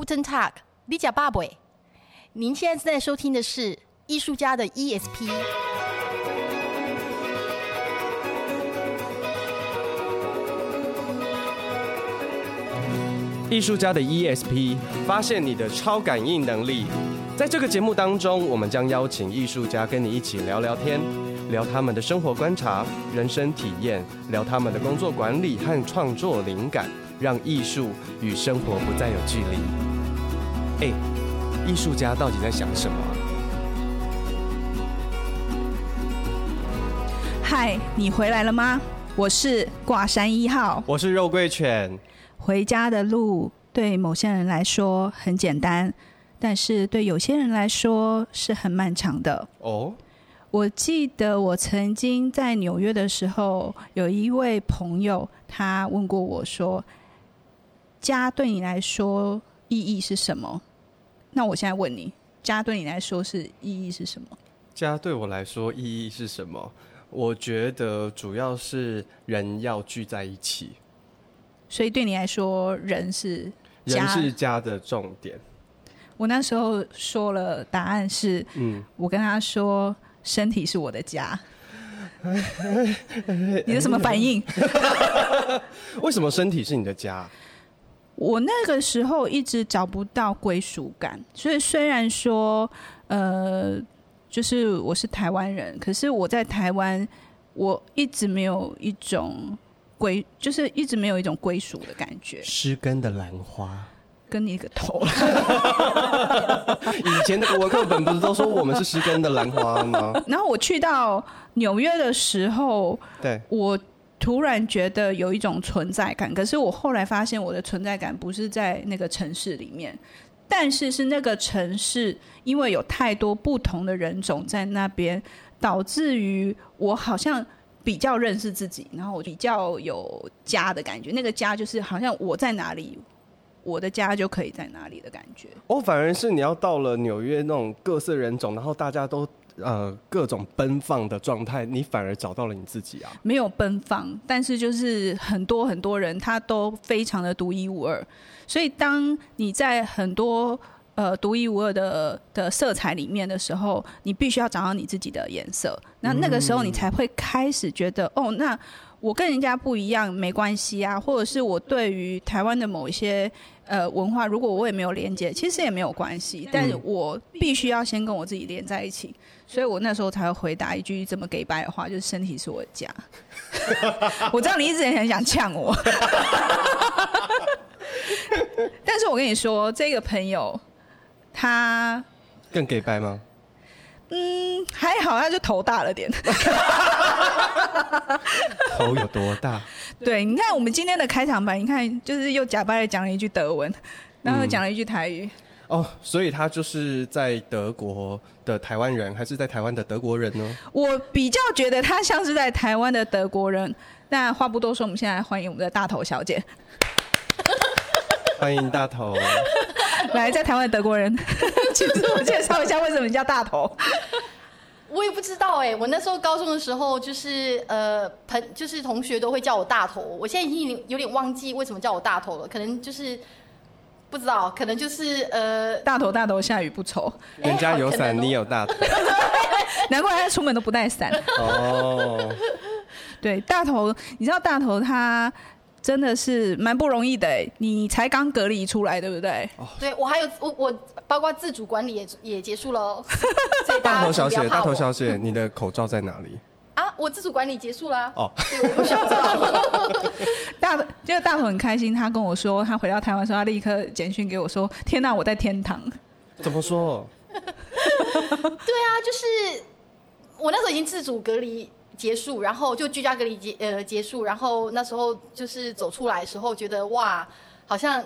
Guten Tag，你假爸爸。您现在正在收听的是艺术家的 ESP。艺术家的 ESP，发现你的超感应能力。在这个节目当中，我们将邀请艺术家跟你一起聊聊天，聊他们的生活观察、人生体验，聊他们的工作管理和创作灵感，让艺术与生活不再有距离。哎，艺术家到底在想什么？嗨，你回来了吗？我是挂山一号，我是肉桂犬。回家的路对某些人来说很简单，但是对有些人来说是很漫长的。哦，我记得我曾经在纽约的时候，有一位朋友，他问过我说：“家对你来说意义是什么？”那我现在问你，家对你来说是意义是什么？家对我来说意义是什么？我觉得主要是人要聚在一起。所以对你来说，人是家，人是家的重点。我那时候说了答案是，嗯，我跟他说，身体是我的家。你的什么反应？为什么身体是你的家？我那个时候一直找不到归属感，所以虽然说，呃，就是我是台湾人，可是我在台湾，我一直没有一种。归就是一直没有一种归属的感觉。失根的兰花，跟你一个头！以前的国文课本不是都说我们是失根的兰花吗？然后我去到纽约的时候，对，我突然觉得有一种存在感。可是我后来发现，我的存在感不是在那个城市里面，但是是那个城市，因为有太多不同的人种在那边，导致于我好像。比较认识自己，然后我比较有家的感觉。那个家就是好像我在哪里，我的家就可以在哪里的感觉。哦，反而是你要到了纽约那种各色人种，然后大家都呃各种奔放的状态，你反而找到了你自己啊？没有奔放，但是就是很多很多人，他都非常的独一无二。所以当你在很多呃，独一无二的的色彩里面的时候，你必须要找到你自己的颜色。那那个时候，你才会开始觉得，哦，那我跟人家不一样，没关系啊。或者是我对于台湾的某一些呃文化，如果我也没有连接，其实也没有关系。但是我必须要先跟我自己连在一起，所以我那时候才会回答一句这么给白的话，就是身体是我的家。我知道你一直也很想呛我，但是我跟你说，这个朋友。他更给白吗？嗯，还好，他就头大了点。头有多大？对，你看我们今天的开场白，你看就是又假掰的讲了一句德文，然后讲了一句台语。嗯。哦，所以他就是在德国的台湾人，还是在台湾的德国人呢？我比较觉得他像是在台湾的德国人。那话不多说，我们现在欢迎我们的大头小姐。欢迎大头。来，在台湾的德国人，请自我介绍一下，为什么你叫大头？我也不知道哎、欸，我那时候高中的时候，就是呃，朋就是同学都会叫我大头。我现在已经有点忘记为什么叫我大头了，可能就是不知道，可能就是呃，大头大头下雨不愁，人家有伞，你有大头，难怪他出门都不带伞。哦，对，大头，你知道大头他。真的是蛮不容易的，你才刚隔离出来，对不对？哦、对，我还有我我包括自主管理也也结束了。大头小姐，大头小姐，你的口罩在哪里？啊，我自主管理结束了。哦，对，我不需要罩。大头就是大头很开心，他跟我说，他回到台湾时候，他立刻简讯给我说：“天哪，我在天堂。”怎么说？对啊，就是我那时候已经自主隔离。结束，然后就居家隔离结呃结束，然后那时候就是走出来的时候，觉得哇，好像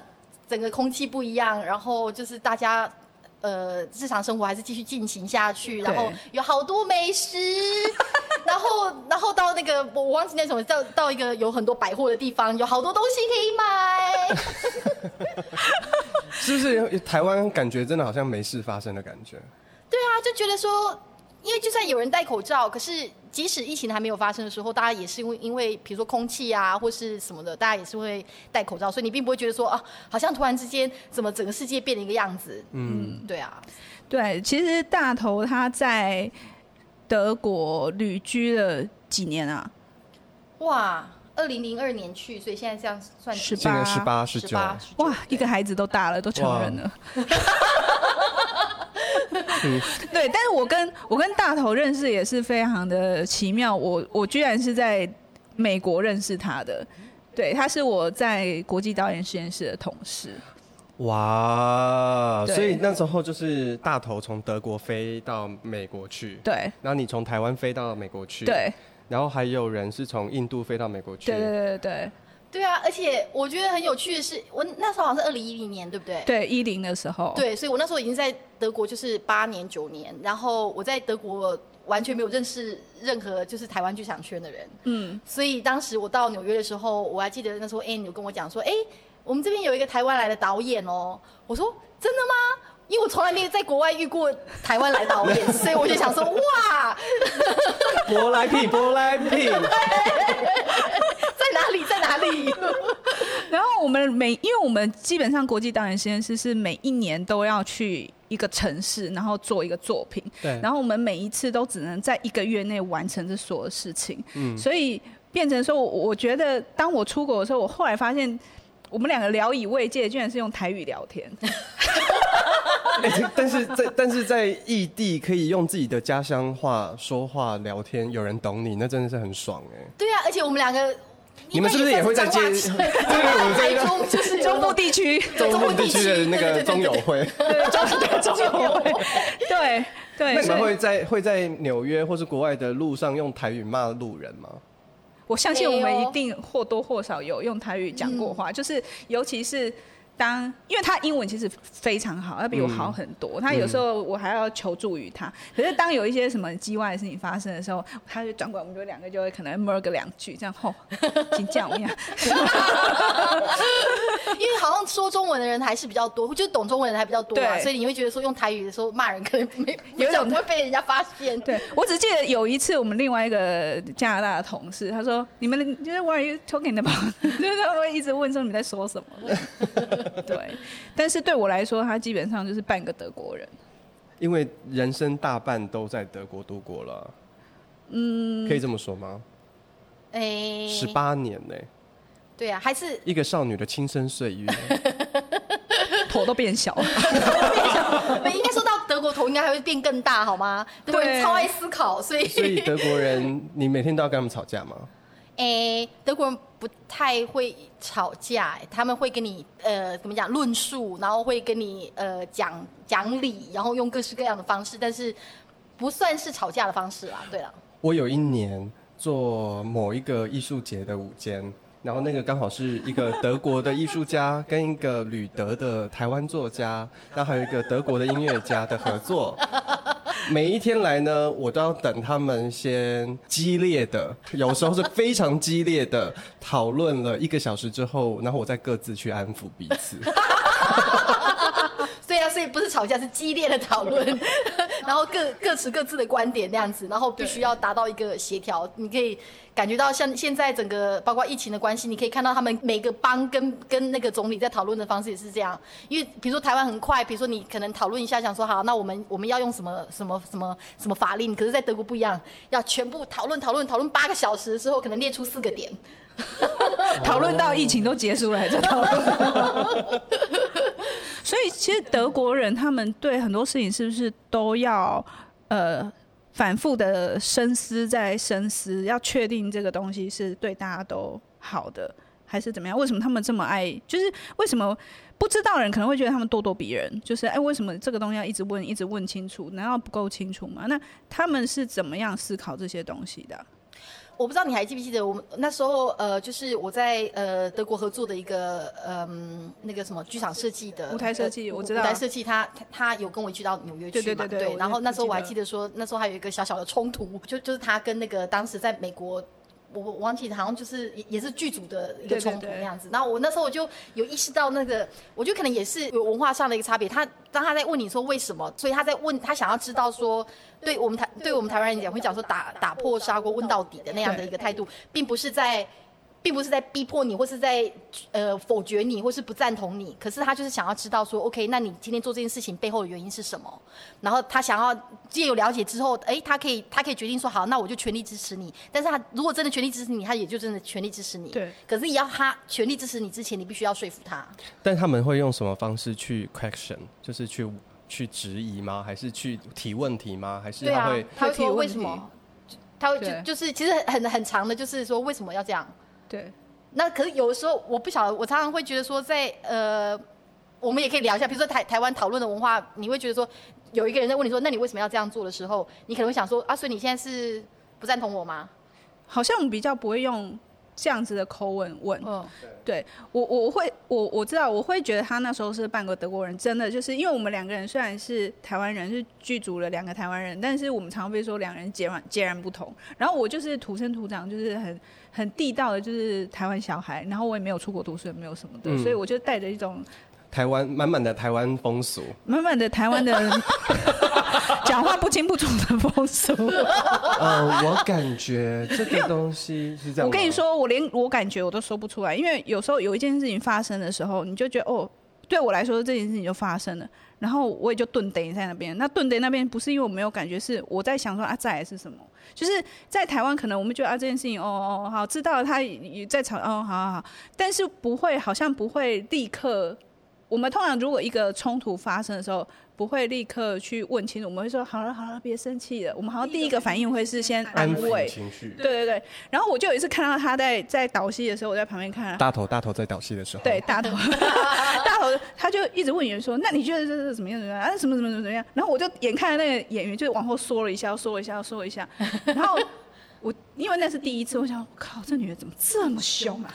整个空气不一样，然后就是大家呃日常生活还是继续进行下去，然后有好多美食，然后然后到那个我忘记那什么到到一个有很多百货的地方，有好多东西可以买，是不是台湾感觉真的好像没事发生的感觉？对啊，就觉得说。因为就算有人戴口罩，可是即使疫情还没有发生的时候，大家也是因为因为比如说空气啊或是什么的，大家也是会戴口罩，所以你并不会觉得说啊，好像突然之间怎么整个世界变了一个样子。嗯，对啊，对，其实大头他在德国旅居了几年啊？哇，二零零二年去，所以现在这样算十八、十八、十九，哇，一个孩子都大了，都成人了。对，但是我跟我跟大头认识也是非常的奇妙，我我居然是在美国认识他的，对，他是我在国际导演实验室的同事。哇，所以那时候就是大头从德国飞到美国去，对，然后你从台湾飞到美国去，对，然后还有人是从印度飞到美国去，对对对对。对啊，而且我觉得很有趣的是，我那时候好像是二零一零年，对不对？对，一零的时候。对，所以我那时候已经在德国，就是八年九年，然后我在德国完全没有认识任何就是台湾剧场圈的人。嗯。所以当时我到纽约的时候，我还记得那时候 Anne 有跟我讲说：“哎，我们这边有一个台湾来的导演哦。”我说：“真的吗？”因为我从来没有在国外遇过台湾来导演，所以我就想说：“哇，舶来品，舶来品。”哪里在哪里？然后我们每，因为我们基本上国际导演实验室是每一年都要去一个城市，然后做一个作品。对。然后我们每一次都只能在一个月内完成这所有事情。嗯。所以变成说，我觉得当我出国的时候，我后来发现，我们两个聊以慰藉，居然是用台语聊天。欸、但是在但是在异地可以用自己的家乡话说话聊天，有人懂你，那真的是很爽哎。对啊，而且我们两个。你们是不是也会在接？对，我们台中就是中部地区，中部地区的那个中友会，对，中中友会，对对。那你们会在会在纽约或是国外的路上用台语骂路人吗？我相信我们一定或多或少有用台语讲过话，就是尤其是。当，因为他英文其实非常好，要比我好很多。嗯、他有时候我还要求助于他。嗯、可是当有一些什么机外的事情发生的时候，他就转过来，我们就两个就会可能摸个两句，这样吼，请讲一下。因为好像说中文的人还是比较多，就是懂中文的人还比较多嘛，所以你会觉得说用台语的时候骂人可能没有点不会被人家发现。对，我只记得有一次我们另外一个加拿大的同事，他说：“你们就是 What are you talking about？” 就是他会一直问说你在说什么。对，但是对我来说，他基本上就是半个德国人，因为人生大半都在德国度过了。嗯，可以这么说吗？哎、欸，十八年呢？对啊，还是一个少女的青春岁月，头都变小了。应该说到德国头应该还会变更大，好吗？对，超爱思考，所以所以德国人，你每天都要跟他们吵架吗？哎、欸，德国人不太会吵架，他们会跟你呃怎么讲论述，然后会跟你呃讲讲理，然后用各式各样的方式，但是不算是吵架的方式啦。对了，我有一年做某一个艺术节的午间，然后那个刚好是一个德国的艺术家跟一个旅德的台湾作家，然后还有一个德国的音乐家的合作。每一天来呢，我都要等他们先激烈的，有时候是非常激烈的讨论了一个小时之后，然后我再各自去安抚彼此。对啊，所以不是吵架，是激烈的讨论，然后各各持各自的观点那样子，然后必须要达到一个协调。你可以感觉到像现在整个包括疫情的关系，你可以看到他们每个邦跟跟那个总理在讨论的方式也是这样。因为比如说台湾很快，比如说你可能讨论一下，想说好，那我们我们要用什么什么什么什么法令，可是在德国不一样，要全部讨论讨论讨论八个小时的时候，可能列出四个点，讨论到疫情都结束了还在讨论。所以，其实德国人他们对很多事情是不是都要呃反复的深思再深思，要确定这个东西是对大家都好的，还是怎么样？为什么他们这么爱？就是为什么不知道人可能会觉得他们咄咄逼人？就是哎，为什么这个东西要一直问，一直问清楚？难道不够清楚吗？那他们是怎么样思考这些东西的？我不知道你还记不记得我们那时候呃，就是我在呃德国合作的一个嗯、呃、那个什么剧场设计的舞台设计，我知道舞台设计他他有跟我一起到纽约去嘛？对对对对。对，然后那时候我还记得说，那时候还有一个小小的冲突，就就是他跟那个当时在美国我我忘记好像就是也也是剧组的一个冲突那样子。然后我那时候我就有意识到那个，我觉得可能也是有文化上的一个差别。他当他在问你说为什么，所以他在问他想要知道说，对我们台对我们台湾人讲会讲说打打破砂锅问到底的那样的一个态度，并不是在。并不是在逼迫你，或是在呃否决你，或是不赞同你。可是他就是想要知道说，OK，那你今天做这件事情背后的原因是什么？然后他想要借有了解之后，哎，他可以他可以决定说，好，那我就全力支持你。但是他如果真的全力支持你，他也就真的全力支持你。对。可是也要他全力支持你之前，你必须要说服他。但他们会用什么方式去 question？就是去去质疑吗？还是去提问题吗？还是他会？啊、他会说为什么？他会就就是其实很很长的，就是说为什么要这样？对，那可是有的时候我不晓得，我常常会觉得说在，在呃，我们也可以聊一下，比如说台台湾讨论的文化，你会觉得说，有一个人在问你说，那你为什么要这样做的时候，你可能会想说，啊，所以你现在是不赞同我吗？好像我们比较不会用。这样子的口吻问，嗯，对我我会我我知道我会觉得他那时候是半个德国人，真的就是因为我们两个人虽然是台湾人，是剧组了两个台湾人，但是我们常常被说两人截然截然不同。然后我就是土生土长，就是很很地道的，就是台湾小孩，然后我也没有出国读书，也没有什么的，嗯、所以我就带着一种。台湾满满的台湾风俗，满满的台湾的 讲话不清不楚的风俗。呃，我感觉这个东西是这样。我跟你说，我连我感觉我都说不出来，因为有时候有一件事情发生的时候，你就觉得哦，对我来说这件事情就发生了，然后我也就顿等在那边。那顿等那边不是因为我没有感觉，是我在想说啊，再来是什么？就是在台湾，可能我们觉得啊，这件事情哦哦好，知道了，他也在吵哦，好好好，但是不会，好像不会立刻。我们通常如果一个冲突发生的时候，不会立刻去问清楚，我们会说好了好了，别生气了。我们好像第一个反应会是先安慰情绪。对对对。然后我就有一次看到他在在导戏的时候，我在旁边看。大头大头在导戏的时候。对大头大头，他就一直问演员说：“那你觉得这是怎么样怎么样？啊什么什么怎么怎么样？”然后我就眼看那个演员就往后缩了一下，缩了一下，缩了一下。然后我因为那是第一次，我想，靠，这女人怎么这么凶啊？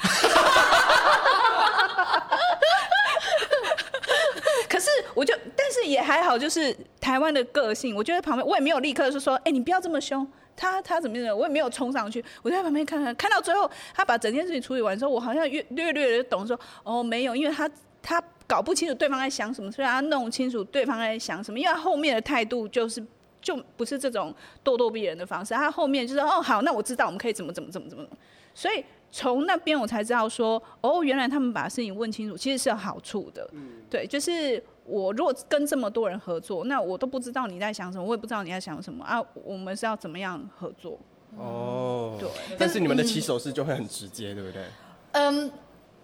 我就，但是也还好，就是台湾的个性。我觉得旁边我也没有立刻就说，哎、欸，你不要这么凶。他他怎么样？我也没有冲上去，我就在旁边看看，看到最后他把整件事情处理完之后，我好像略略略的懂说，哦，没有，因为他他搞不清楚对方在想什么，所以他弄清楚对方在想什么。因为他后面的态度就是就不是这种咄咄逼人的方式，他后面就是哦好，那我知道我们可以怎么怎么怎么怎么，所以。从那边我才知道说，哦，原来他们把事情问清楚，其实是有好处的。嗯，对，就是我如果跟这么多人合作，那我都不知道你在想什么，我也不知道你在想什么啊。我们是要怎么样合作？哦，对。但是你们的起手式就会很直接，对不对？嗯，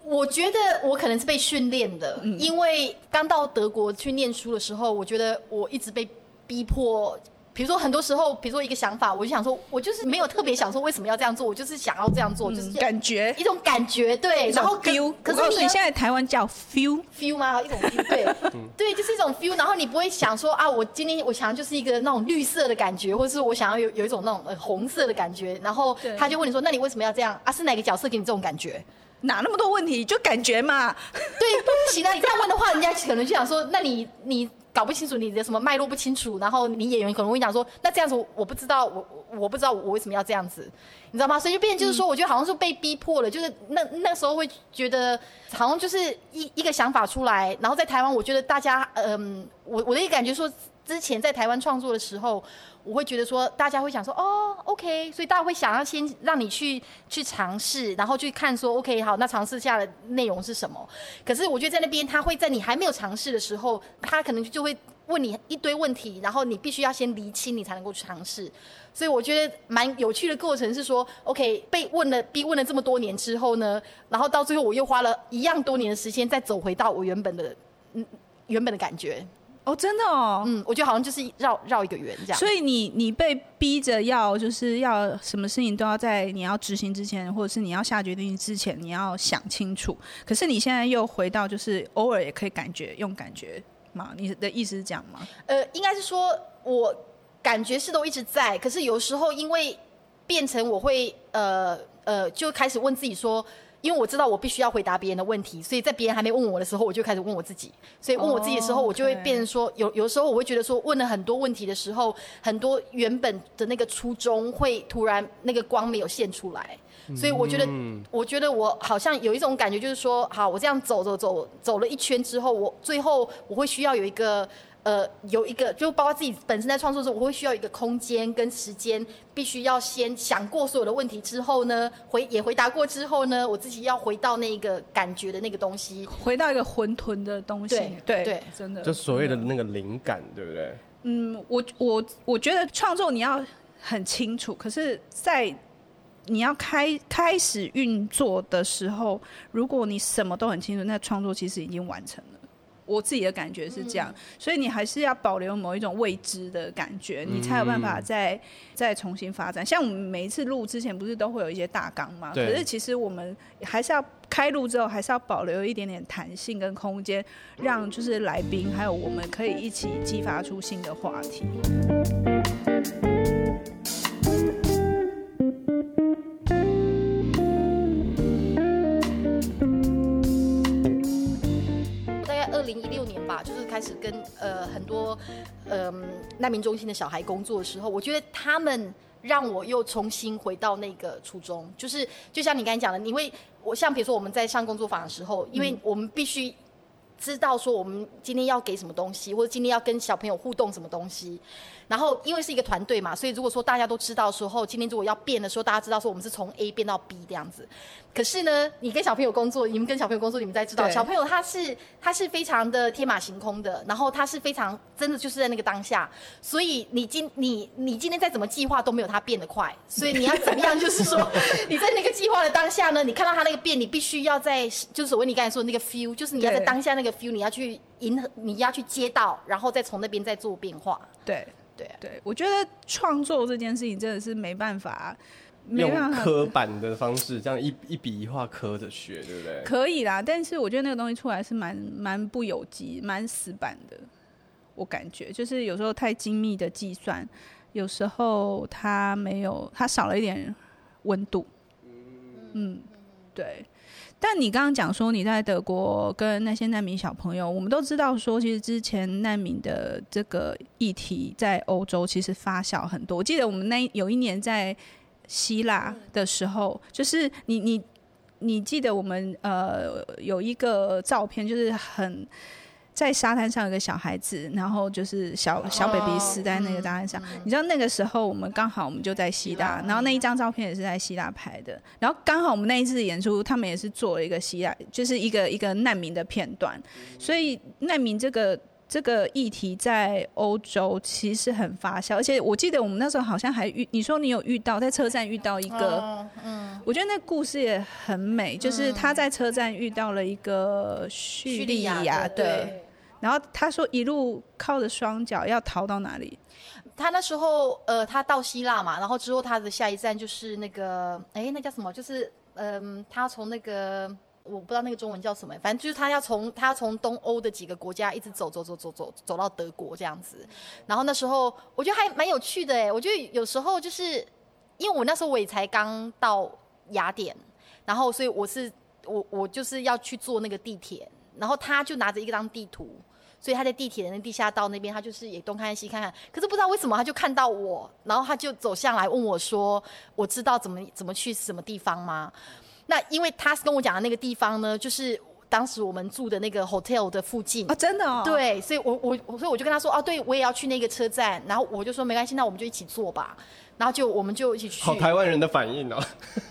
我觉得我可能是被训练的，嗯，因为刚到德国去念书的时候，我觉得我一直被逼迫。比如说，很多时候，比如说一个想法，我就想说，我就是没有特别想说为什么要这样做，我就是想要这样做，就是感觉一种感觉，对。然后 feel，可是你现在台湾叫 feel feel 吗？一种 feel，对，对，就是一种 feel。然后你不会想说啊，我今天我想要就是一个那种绿色的感觉，或者是我想要有有一种那种呃红色的感觉。然后他就问你说，那你为什么要这样啊？是哪个角色给你这种感觉？哪那么多问题？就感觉嘛。对，不行啊！你这样问的话，人家可能就想说，那你你。搞不清楚你的什么脉络不清楚，然后你演员可能会讲说，那这样子我不知道，我我不知道我为什么要这样子，你知道吗？所以就变就是说，我觉得好像是被逼迫了，就是那那时候会觉得好像就是一一个想法出来，然后在台湾，我觉得大家嗯，我我的一个感觉说，之前在台湾创作的时候。我会觉得说，大家会想说，哦，OK，所以大家会想要先让你去去尝试，然后去看说，OK，好，那尝试下的内容是什么？可是我觉得在那边，他会在你还没有尝试的时候，他可能就会问你一堆问题，然后你必须要先厘清，你才能够去尝试。所以我觉得蛮有趣的过程是说，OK，被问了逼问了这么多年之后呢，然后到最后我又花了一样多年的时间，再走回到我原本的嗯原本的感觉。哦，真的哦，嗯，我觉得好像就是绕绕一个圆这样。所以你你被逼着要就是要什么事情都要在你要执行之前，或者是你要下决定之前，你要想清楚。可是你现在又回到就是偶尔也可以感觉用感觉嘛？你的意思是这样吗？呃，应该是说我感觉是都一直在，可是有时候因为变成我会呃呃就开始问自己说。因为我知道我必须要回答别人的问题，所以在别人还没问我的时候，我就开始问我自己。所以问我自己的时候，我就会变成说，有有时候我会觉得说，问了很多问题的时候，很多原本的那个初衷会突然那个光没有现出来。所以我觉得，我觉得我好像有一种感觉，就是说，好，我这样走走走走了一圈之后，我最后我会需要有一个。呃，有一个，就包括自己本身在创作的时候，我会需要一个空间跟时间，必须要先想过所有的问题之后呢，回也回答过之后呢，我自己要回到那个感觉的那个东西，回到一个混沌的东西。对对对，真的，就所谓的那个灵感，对不对？嗯，我我我觉得创作你要很清楚，可是，在你要开开始运作的时候，如果你什么都很清楚，那创作其实已经完成了。我自己的感觉是这样，所以你还是要保留某一种未知的感觉，你才有办法再再重新发展。像我们每一次录之前，不是都会有一些大纲吗？可是其实我们还是要开录之后，还是要保留一点点弹性跟空间，让就是来宾还有我们可以一起激发出新的话题。开始跟呃很多嗯、呃、难民中心的小孩工作的时候，我觉得他们让我又重新回到那个初衷，就是就像你刚才讲的，你会我像比如说我们在上工作坊的时候，因为我们必须知道说我们今天要给什么东西，或者今天要跟小朋友互动什么东西。然后，因为是一个团队嘛，所以如果说大家都知道的时候，今天如果要变的时候，大家知道说我们是从 A 变到 B 这样子。可是呢，你跟小朋友工作，你们跟小朋友工作，你们才知道，小朋友他是他是非常的天马行空的，然后他是非常真的就是在那个当下，所以你今你你今天再怎么计划都没有他变得快，所以你要怎么样？就是说 你在那个计划的当下呢，你看到他那个变，你必须要在就是所谓你刚才说的那个 feel，就是你要在当下那个 feel，你要去迎合，你要去接到，然后再从那边再做变化。对。对对，我觉得创作这件事情真的是没办法，没办法用刻板的方式这样一一笔一画刻着学，对不对？可以啦，但是我觉得那个东西出来是蛮蛮不有机、蛮死板的。我感觉就是有时候太精密的计算，有时候它没有，它少了一点温度。嗯，对。但你刚刚讲说你在德国跟那些难民小朋友，我们都知道说，其实之前难民的这个议题在欧洲其实发酵很多。我记得我们那有一年在希腊的时候，就是你你你记得我们呃有一个照片，就是很。在沙滩上有个小孩子，然后就是小小 baby 死在那个沙滩上。Oh, 你知道那个时候我们刚好我们就在希腊，然后那一张照片也是在希腊拍的。然后刚好我们那一次演出，他们也是做了一个希腊，就是一个一个难民的片段。所以难民这个这个议题在欧洲其实很发酵，而且我记得我们那时候好像还遇，你说你有遇到在车站遇到一个，嗯，我觉得那故事也很美，就是他在车站遇到了一个叙利亚的。然后他说一路靠着双脚要逃到哪里？他那时候呃，他到希腊嘛，然后之后他的下一站就是那个，哎，那叫什么？就是嗯、呃，他从那个我不知道那个中文叫什么，反正就是他要从他要从东欧的几个国家一直走走走走走走到德国这样子。然后那时候我觉得还蛮有趣的哎，我觉得有时候就是因为我那时候我也才刚到雅典，然后所以我是我我就是要去坐那个地铁，然后他就拿着一张地图。所以他在地铁的那地下道那边，他就是也东看西看看，可是不知道为什么他就看到我，然后他就走向来问我说：“我知道怎么怎么去什么地方吗？”那因为他是跟我讲的那个地方呢，就是当时我们住的那个 hotel 的附近啊，真的哦。对，所以我我所以我就跟他说：“哦，对，我也要去那个车站。”然后我就说：“没关系，那我们就一起坐吧。”然后就我们就一起去。好台湾人的反应哦。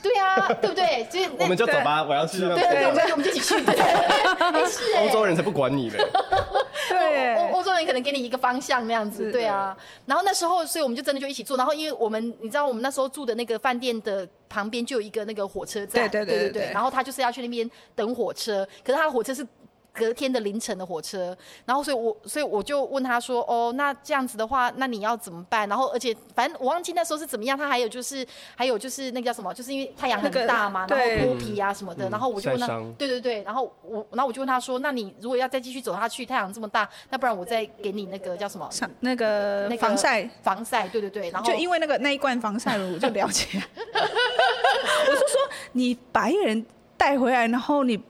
对啊，对不对？所以我们就走吧，我要去。对对对，我们我们就一起去。对，是。欧洲人才不管你的。对，欧欧洲人可能给你一个方向那样子，对啊。然后那时候，所以我们就真的就一起坐。然后因为我们，你知道，我们那时候住的那个饭店的旁边就有一个那个火车站，对对对对对。然后他就是要去那边等火车，可是他的火车是。隔天的凌晨的火车，然后所以我，所以我就问他说：“哦，那这样子的话，那你要怎么办？”然后，而且反正我忘记那时候是怎么样。他还有就是，还有就是那个叫什么？就是因为太阳很大嘛，那个、然后脱皮啊什么的。嗯、然后我就问他，对对对。然后我，然后我就问他说：“那你如果要再继续走下去，太阳这么大，那不然我再给你那个叫什么？那个那个防晒防晒？对对对。然后就因为那个那一罐防晒乳，我就了解。我是说，你把一个人。带回来，然后你。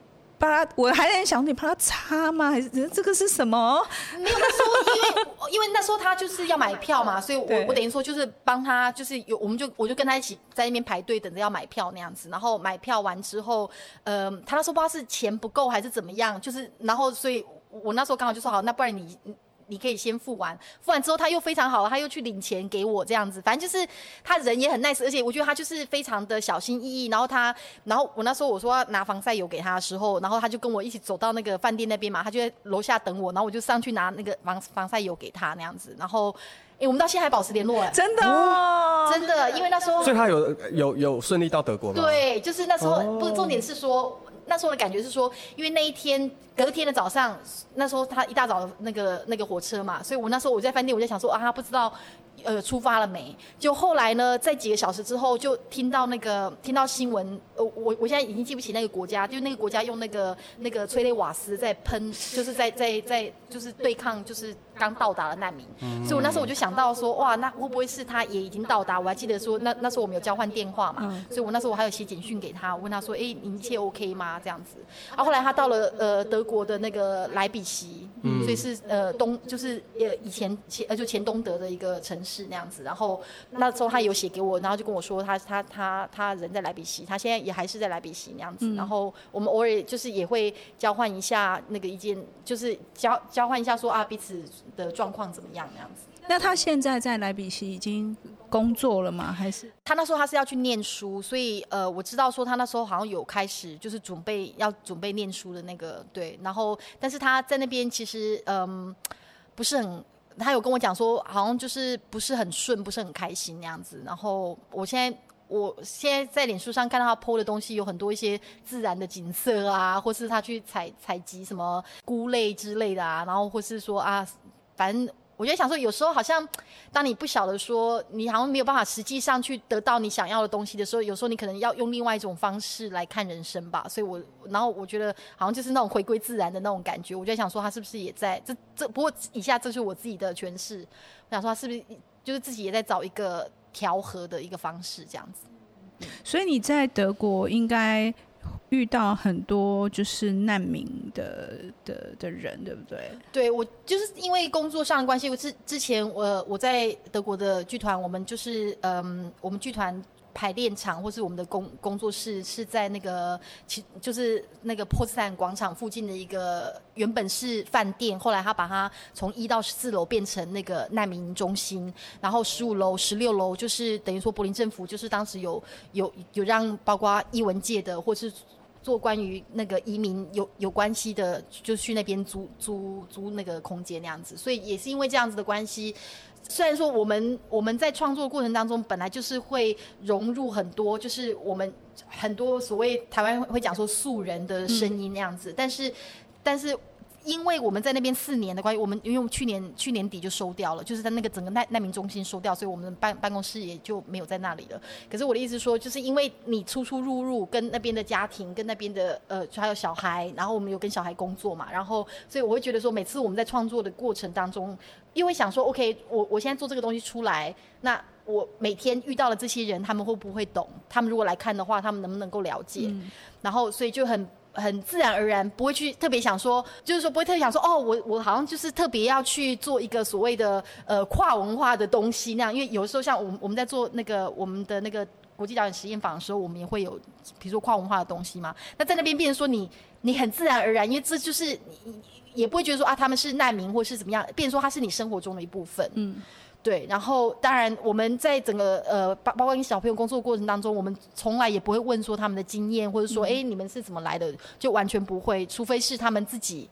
把他，我还在想，你帮他擦吗？还是这个是什么？没有，那时候因为因为那时候他就是要买票嘛，所以我我等于说就是帮他，就是有我们就我就跟他一起在那边排队等着要买票那样子。然后买票完之后，呃，他那时候不知道是钱不够还是怎么样，就是然后所以我那时候刚好就说好，那不然你。你可以先付完，付完之后他又非常好，他又去领钱给我这样子，反正就是他人也很 nice，而且我觉得他就是非常的小心翼翼。然后他，然后我那时候我说要拿防晒油给他的时候，然后他就跟我一起走到那个饭店那边嘛，他就在楼下等我，然后我就上去拿那个防防晒油给他那样子。然后，哎、欸，我们到现在还保持联络哎，真的，哦，真的，因为那时候，所以他有有有顺利到德国吗？对，就是那时候，不，重点是说。那时候的感觉是说，因为那一天隔天的早上，那时候他一大早那个那个火车嘛，所以我那时候我在饭店，我就想说啊，他不知道。呃，出发了没？就后来呢，在几个小时之后，就听到那个听到新闻。呃，我我现在已经记不起那个国家，就那个国家用那个那个催泪瓦斯在喷，就是在在在就是对抗，就是刚到达的难民。嗯、所以我那时候我就想到说，哇，那会不会是他也已经到达？我还记得说，那那时候我们有交换电话嘛，嗯、所以我那时候我还有写简讯给他，我问他说，哎、欸，你一切 OK 吗？这样子。然后后来他到了呃德国的那个莱比锡，嗯、所以是呃东就是呃以前前呃就前东德的一个城市。那样子，然后那时候他有写给我，然后就跟我说他他他他人在莱比锡，他现在也还是在莱比锡那样子，嗯、然后我们偶尔就是也会交换一下那个意见，就是交交换一下说啊彼此的状况怎么样那样子。那他现在在莱比锡已经工作了吗？还是他那时候他是要去念书，所以呃我知道说他那时候好像有开始就是准备要准备念书的那个对，然后但是他在那边其实嗯、不是很。他有跟我讲说，好像就是不是很顺，不是很开心那样子。然后我现在，我现在在脸书上看到他 po 的东西，有很多一些自然的景色啊，或是他去采采集什么菇类之类的啊，然后或是说啊，反正。我就想说，有时候好像，当你不晓得说，你好像没有办法实际上去得到你想要的东西的时候，有时候你可能要用另外一种方式来看人生吧。所以我，然后我觉得好像就是那种回归自然的那种感觉。我就想说，他是不是也在这这？不过以下这是我自己的诠释。我想说，他是不是就是自己也在找一个调和的一个方式这样子？所以你在德国应该。遇到很多就是难民的的的人，对不对？对，我就是因为工作上的关系，我之之前我我在德国的剧团，我们就是嗯，我们剧团排练场或是我们的工工作室是在那个其就是那个波茨坦广场附近的一个原本是饭店，后来他把它从一到十四楼变成那个难民中心，然后十五楼、十六楼就是等于说柏林政府就是当时有有有让包括艺文界的或是。做关于那个移民有有关系的，就去那边租租租那个空间那样子，所以也是因为这样子的关系，虽然说我们我们在创作过程当中本来就是会融入很多，就是我们很多所谓台湾会讲说素人的声音那样子，但是但是。因为我们在那边四年的关系，我们因为我们去年去年底就收掉了，就是在那个整个难难民中心收掉，所以我们的办办公室也就没有在那里了。可是我的意思说，就是因为你出出入入，跟那边的家庭，跟那边的呃还有小孩，然后我们有跟小孩工作嘛，然后所以我会觉得说，每次我们在创作的过程当中，因为想说，OK，我我现在做这个东西出来，那我每天遇到了这些人，他们会不会懂？他们如果来看的话，他们能不能够了解？然后所以就很。很自然而然，不会去特别想说，就是说不会特别想说，哦，我我好像就是特别要去做一个所谓的呃跨文化的东西那样，因为有时候像我们我们在做那个我们的那个国际导演实验坊的时候，我们也会有比如说跨文化的东西嘛。那在那边变成说你你很自然而然，因为这就是你也不会觉得说啊他们是难民或是怎么样，变成说他是你生活中的一部分。嗯。对，然后当然我们在整个呃包包括跟小朋友工作过程当中，我们从来也不会问说他们的经验，或者说哎、嗯、你们是怎么来的，就完全不会，除非是他们自己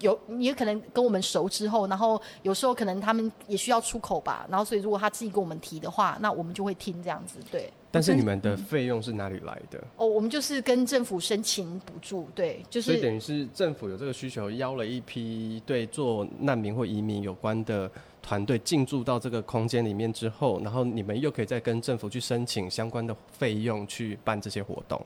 有，也可能跟我们熟之后，然后有时候可能他们也需要出口吧，然后所以如果他自己跟我们提的话，那我们就会听这样子。对，但是你们的费用是哪里来的？哦，我们就是跟政府申请补助，对，就是所以等于是政府有这个需求，邀了一批对做难民或移民有关的。团队进驻到这个空间里面之后，然后你们又可以再跟政府去申请相关的费用去办这些活动。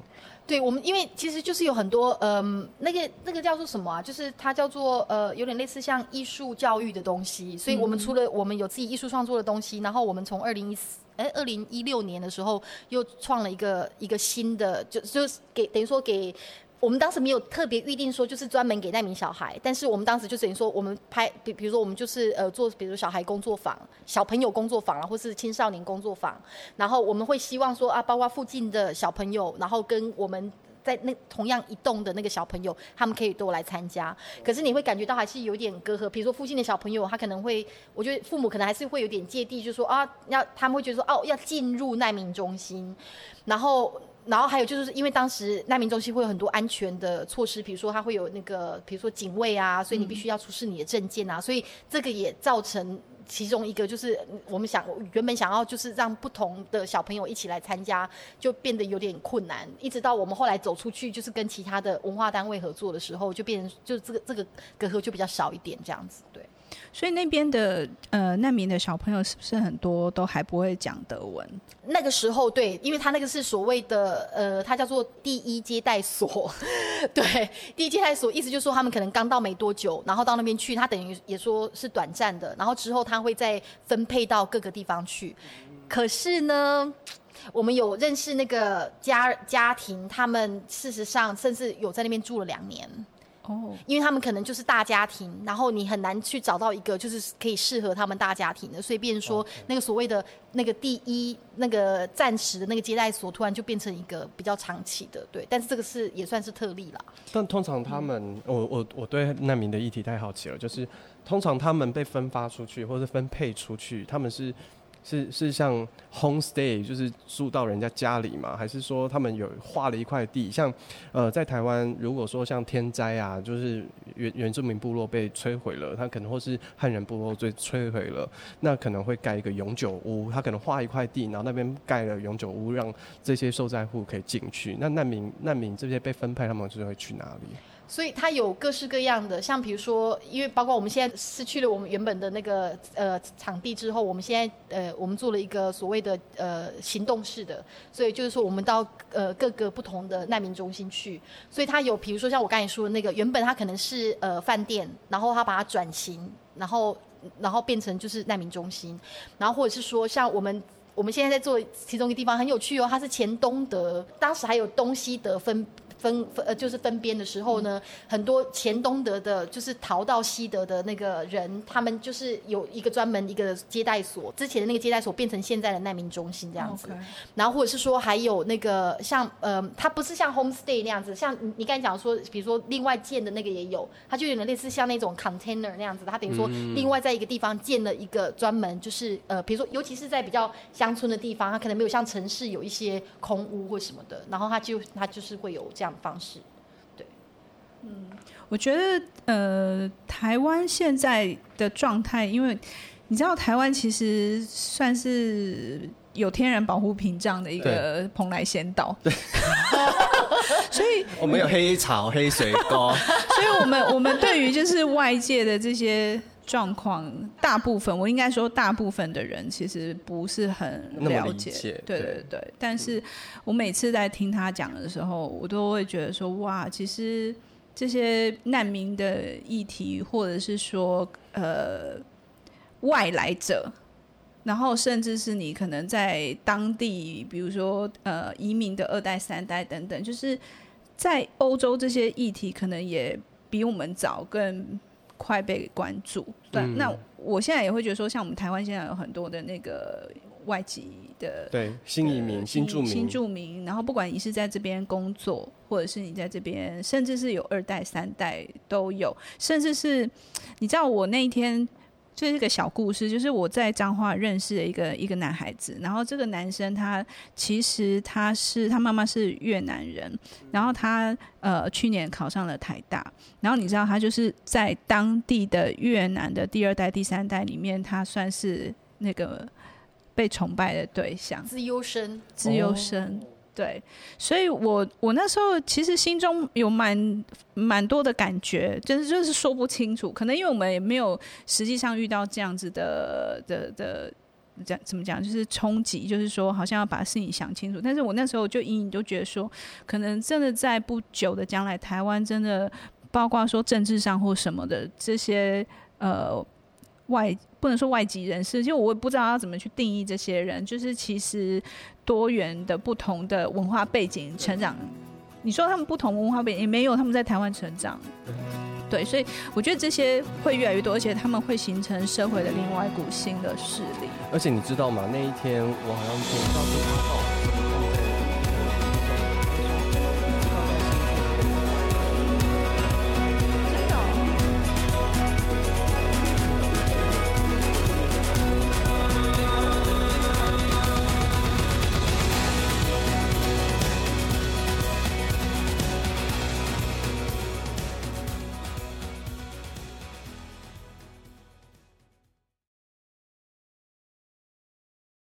对，我们因为其实就是有很多嗯、那个那个叫做什么啊？就是它叫做呃，有点类似像艺术教育的东西。所以我们除了我们有自己艺术创作的东西，然后我们从二零一四哎，二零一六年的时候又创了一个一个新的，就就是给等于说给。我们当时没有特别预定说就是专门给难民小孩，但是我们当时就等于说我们拍，比比如说我们就是呃做，比如小孩工作坊、小朋友工作坊啊，或是青少年工作坊，然后我们会希望说啊，包括附近的小朋友，然后跟我们在那同样一栋的那个小朋友，他们可以都来参加。可是你会感觉到还是有点隔阂，比如说附近的小朋友，他可能会，我觉得父母可能还是会有点芥蒂，就说啊，要他们会觉得说哦，要进入难民中心，然后。然后还有就是，因为当时难民中心会有很多安全的措施，比如说它会有那个，比如说警卫啊，所以你必须要出示你的证件啊，所以这个也造成其中一个就是我们想原本想要就是让不同的小朋友一起来参加，就变得有点困难。一直到我们后来走出去，就是跟其他的文化单位合作的时候，就变成就这个这个隔阂就比较少一点这样子，对。所以那边的呃难民的小朋友是不是很多都还不会讲德文？那个时候对，因为他那个是所谓的呃，他叫做第一接待所，对，第一接待所意思就是说他们可能刚到没多久，然后到那边去，他等于也说是短暂的，然后之后他会再分配到各个地方去。可是呢，我们有认识那个家家庭，他们事实上甚至有在那边住了两年。哦，因为他们可能就是大家庭，然后你很难去找到一个就是可以适合他们大家庭的，所以变说那个所谓的那个第一那个暂时的那个接待所，突然就变成一个比较长期的，对。但是这个是也算是特例啦。但通常他们，嗯、我我我对难民的议题太好奇了，就是通常他们被分发出去或者分配出去，他们是。是是像 homestay，就是住到人家家里嘛？还是说他们有划了一块地？像呃，在台湾，如果说像天灾啊，就是原原住民部落被摧毁了，他可能或是汉人部落被摧毁了，那可能会盖一个永久屋，他可能划一块地，然后那边盖了永久屋，让这些受灾户可以进去。那难民难民这些被分配，他们就会去哪里？所以它有各式各样的，像比如说，因为包括我们现在失去了我们原本的那个呃场地之后，我们现在呃我们做了一个所谓的呃行动式的，所以就是说我们到呃各个不同的难民中心去，所以它有比如说像我刚才说的那个，原本它可能是呃饭店，然后它把它转型，然后然后变成就是难民中心，然后或者是说像我们我们现在在做其中一个地方很有趣哦，它是前东德，当时还有东西德分。分分呃，就是分编的时候呢，很多前东德的，就是逃到西德的那个人，他们就是有一个专门一个接待所，之前的那个接待所变成现在的难民中心这样子。然后或者是说还有那个像呃，它不是像 homestay 那样子，像你刚才讲说，比如说另外建的那个也有，它就有点类似像那种 container 那样子，它等于说另外在一个地方建了一个专门就是呃，比如说尤其是在比较乡村的地方，它可能没有像城市有一些空屋或什么的，然后它就它就是会有这样。方式，对，嗯，我觉得呃，台湾现在的状态，因为你知道，台湾其实算是有天然保护屏障的一个蓬莱仙岛，对，所以 我们有黑潮、黑水沟，所以我们我们对于就是外界的这些。状况大部分，我应该说大部分的人其实不是很了解，对对对。对，但是我每次在听他讲的时候，我都会觉得说，哇，其实这些难民的议题，或者是说呃外来者，然后甚至是你可能在当地，比如说呃移民的二代、三代等等，就是在欧洲这些议题，可能也比我们早更。快被关注，对。嗯、那我现在也会觉得说，像我们台湾现在有很多的那个外籍的，对，新移民、新住民、新住民。然后不管你是在这边工作，或者是你在这边，甚至是有二代、三代都有，甚至是你知道我那一天。就是一个小故事，就是我在彰化认识的一个一个男孩子，然后这个男生他其实他是他妈妈是越南人，然后他呃去年考上了台大，然后你知道他就是在当地的越南的第二代、第三代里面，他算是那个被崇拜的对象，自优生，自优生。哦对，所以我我那时候其实心中有蛮蛮多的感觉，就是就是说不清楚，可能因为我们也没有实际上遇到这样子的的的讲怎么讲，就是冲击，就是说好像要把事情想清楚。但是我那时候就隐隐都觉得说，可能真的在不久的将来，台湾真的包括说政治上或什么的这些呃外不能说外籍人士，就我也不知道要怎么去定义这些人。就是其实多元的不同的文化背景成长，你说他们不同文化背景也没有，他们在台湾成长。对，所以我觉得这些会越来越多，而且他们会形成社会的另外一股新的势力。而且你知道吗？那一天我好像听到是阿浩。